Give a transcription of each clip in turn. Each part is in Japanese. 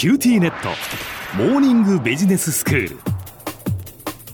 QTnet。モーニングビジネススクール。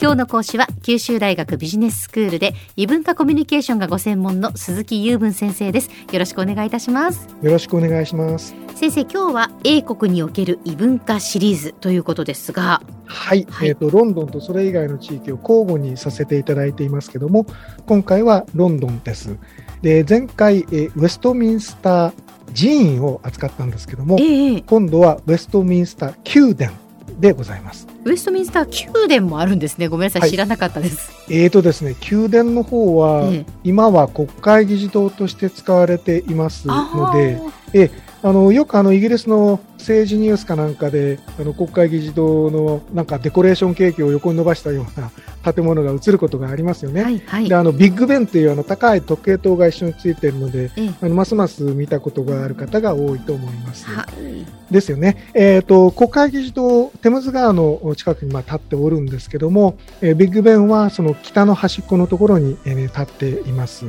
今日の講師は九州大学ビジネススクールで異文化コミュニケーションがご専門の鈴木右文先生です。よろしくお願いいたします。よろしくお願いします。先生今日は英国における異文化シリーズということですが。はい、はい、えっ、ー、とロンドンとそれ以外の地域を交互にさせていただいていますけども今回はロンドンです。で前回、えー、ウェストミンスター寺院を扱ったんですけども、えー、今度はウェストミンスター宮殿でございます。ウェストミンスター宮殿もあるんですね。ごめんなさい、はい、知らなかったです。えーとですね、宮殿の方は、えー、今は国会議事堂として使われていますので、えあのよくあのイギリスの政治ニュースかなんかであの国会議事堂のなんかデコレーションケーキを横に伸ばしたような建物が映ることがありますよね。はいはい、であのビッグベンというあの高い時計塔が一緒についているので、あのますます見たことがある方が多いと思います。はい、ですよね。えっ、ー、と国会議事堂テムズ川の近くにまあ立っておるんですけども、えー、ビッグベンはその北の端っこのところに、えー、立っています。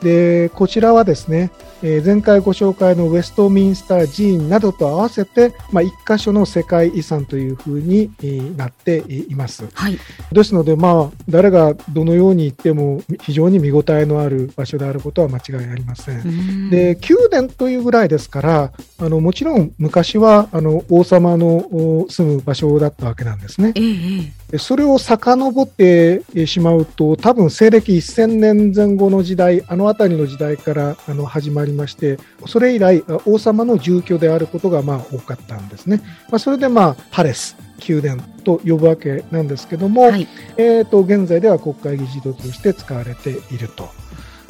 でこちらはですね、えー、前回ご紹介のウェストミンスター寺院などと合わせて、まあ、一箇所の世界遺産というふうになっています。はい、ですので、まあ、誰がどのように言っても非常に見応えのある場所であることは間違いありません。で宮殿というぐらいですからあのもちろん昔はあの王様の住む場所だったわけなんですね。えーそれを遡ってしまうと、多分西暦1000年前後の時代、あの辺りの時代からあの始まりまして、それ以来、王様の住居であることがまあ多かったんですね。まあ、それでまあ、パレス、宮殿と呼ぶわけなんですけども、はい、えー、と現在では国会議事堂として使われていると。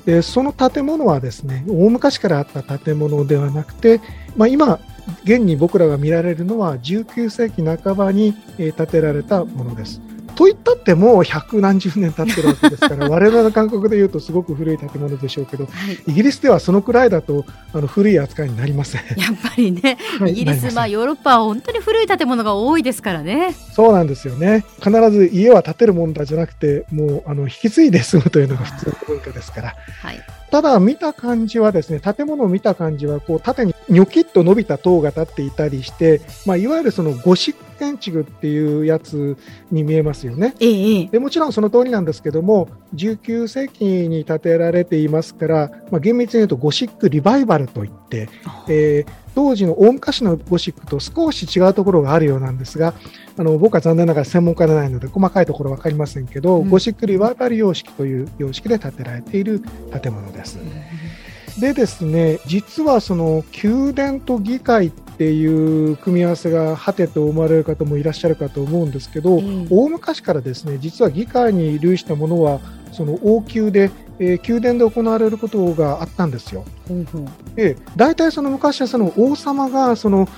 でその建物はですね大昔からあった建物ではなくて、まあ、今現に僕らが見られるのは19世紀半ばに建てられたものです。といったってもう百何十年経ってるわけですから 我々の感覚でいうとすごく古い建物でしょうけど、はい、イギリスではそのくらいだとあの古い扱いになりません。やっぱりね、イギリス、まあ、ヨーロッパは本当に古い建物が多いですからね。そうなんですよね。必ず家は建てるもんだじゃなくてもうあの引き継いで住むというのが普通の文化ですから。はい。ただ見た感じはですね、建物を見た感じは、こう縦にニョキッと伸びた塔が立っていたりして、まあ、いわゆるそのゴシック建築っていうやつに見えますよね。ええ、でもちろんその通りなんですけども、19世紀に建てられていますから、まあ、厳密に言うとゴシックリバイバルといって、えー、当時の大昔のゴシックと少し違うところがあるようなんですが、あの僕は残念ながら専門家でないので細かいところ分かりませんけど、うん、ゴシックリバイバル様式という様式で建てられている建物です。でですね、実はその宮殿と議会っていう組み合わせが果てと思われる方もいらっしゃるかと思うんですけど、うん、大昔からですね、実は議会に類したものはその王宮でえー、宮殿で行われることがあったんですよ。うんうん、で大体その昔はその王様がその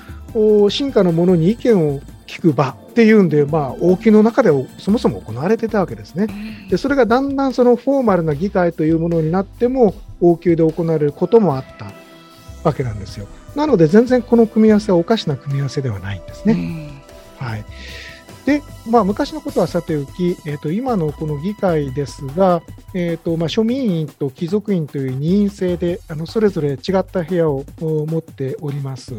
進化の者に意見を聞く場っていうんで、まあ、王宮の中でそもそも行われてたわけですね。でそれがだんだんそのフォーマルな議会というものになっても王宮で行われることもあったわけなんですよ。なので全然この組み合わせはおかしな組み合わせではないんですね。はいで、まあ、昔のことはさておき、えーと、今のこの議会ですが、えーとまあ、庶民院と貴族院という二院制であのそれぞれ違った部屋を持っております。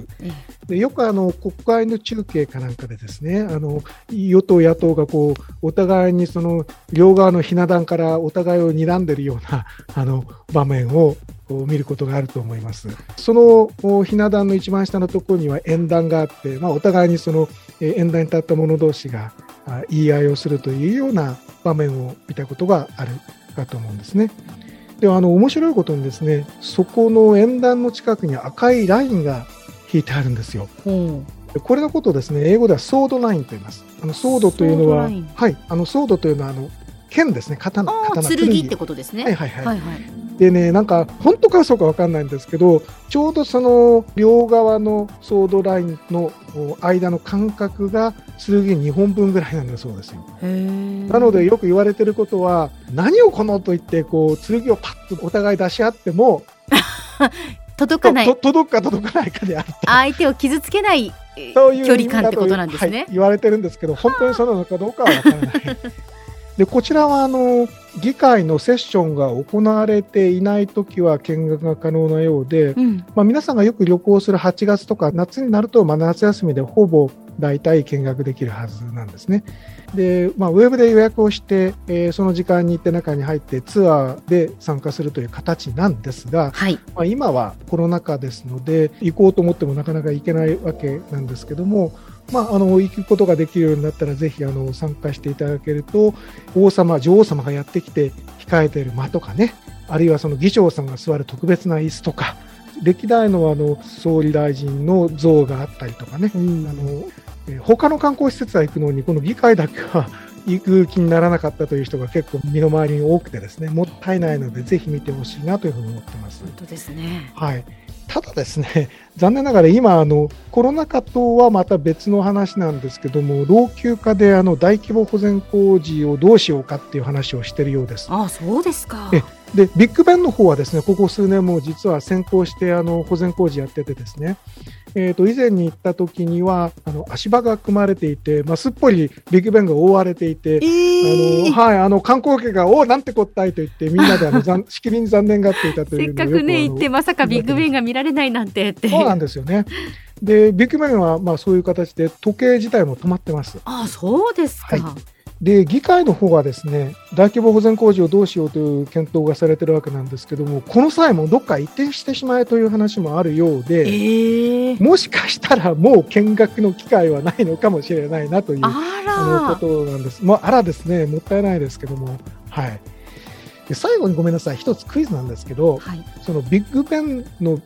でよくあの国会の中継かなんかでですねあの与党、野党がこうお互いにその両側のひな壇からお互いを睨んでいるようなあの場面を見ることがあると思います。そのひな壇の一番下のところには演壇があって、まあ、お互いにその演壇に立った者同士が言い合いをするというような場面を見たことがあるかと思うんですね。ではあの面白いことにですねそこの演壇の近くに赤いラインが引いてあるんですよ。うんこれのことをですね英語ではソードラインと言います。あのソードというのは、はい、あのソードというのはあの剣ですね、刀、刀剣ってことですね。はいはいはい。はいはい、でね、なんか本当かそうかわかんないんですけど、ちょうどその両側のソードラインの間の間隔が剣2本分ぐらいなんだそうですよ。なのでよく言われてることは、何をこのと言ってこう剣をパッとお互い出し合っても 届かない届くか届かないかである相手を傷つけない距離感ってことなんですね、はい、言われてるんですけど本当にそうなのかどうかはわからない。でこちらはあの議会のセッションが行われていないときは見学が可能なようで、うん、まあ、皆さんがよく旅行する8月とか夏になると、まあ、夏休みでほぼ大体見学できるはずなんですね。で、まあ、ウェブで予約をして、えー、その時間に行って中に入ってツアーで参加するという形なんですが、はい、まあ、今はコロナ禍ですので、行こうと思ってもなかなか行けないわけなんですけども、まあ、あの行くことができるようになったらぜひあの参加していただけると王様、女王様がやってきて控えている間とかねあるいはその議長さんが座る特別な椅子とか歴代のあの総理大臣の像があったりとかね、うん、あの他の観光施設は行くのにこの議会だけは 行く気にならなかったという人が結構身の回りに多くてですねもったいないのでぜひ見てほしいなというふうに思ってます。本当ですね、はいただですね、残念ながら今、あのコロナ禍とはまた別の話なんですけども、老朽化であの大規模保全工事をどうしようかっていう話をしているようです。あそうですかでビッグベンの方はですねここ数年も実は先行してあの保全工事やっててですね、えー、と以前に行った時にはあの足場が組まれていて、まあ、すっぽりビッグベンが覆われていて、えー、あのはい、あの観光客がおおなんてこったいと言ってみんなであの しきりに残念がっていたというせっかくね行ってまさかビッグベンが見られないなんてって。そうなんですよね。でビッグベンはまあそういう形で時計自体も止まってます。あそうですか、はいで議会の方はですね大規模保全工事をどうしようという検討がされているわけなんですけどもこの際もどっか移転してしまえという話もあるようで、えー、もしかしたらもう見学の機会はないのかもしれないなというあのことなんです。まあ、あらですねもったいないですけども。はいで最後にごめんなさい、一つクイズなんですけど、はい、そのビッグベンの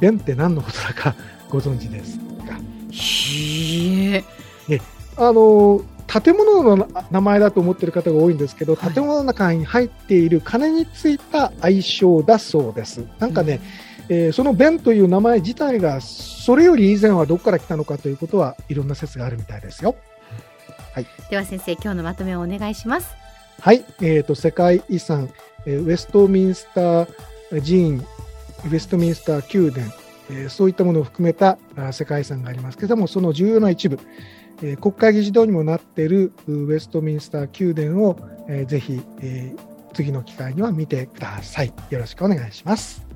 ベンって何のことだかご存知ですか？へえ。あの建物の名前だと思っている方が多いんですけど、建物の中に入っている金についた愛称だそうです。なんかね、うん、えー、その弁という名前自体が、それより以前はどこから来たのかということは、いろんな説があるみたいですよ。はい、では先生、今日のまとめをお願いします。はい、えーと、世界遺産、えー、ウェストミンスター寺院、ウェストミンスター宮殿、えー、そういったものを含めた世界遺産がありますけれども、その重要な一部、えー、国会議事堂にもなっているウェストミンスター宮殿を、えー、ぜひ、えー、次の機会には見てください。よろしくお願いします。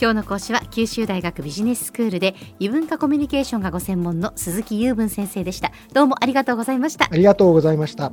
今日の講師は九州大学ビジネススクールで異文化コミュニケーションがご専門の鈴木雄文先生でした。どうもありがとうございました。ありがとうございました。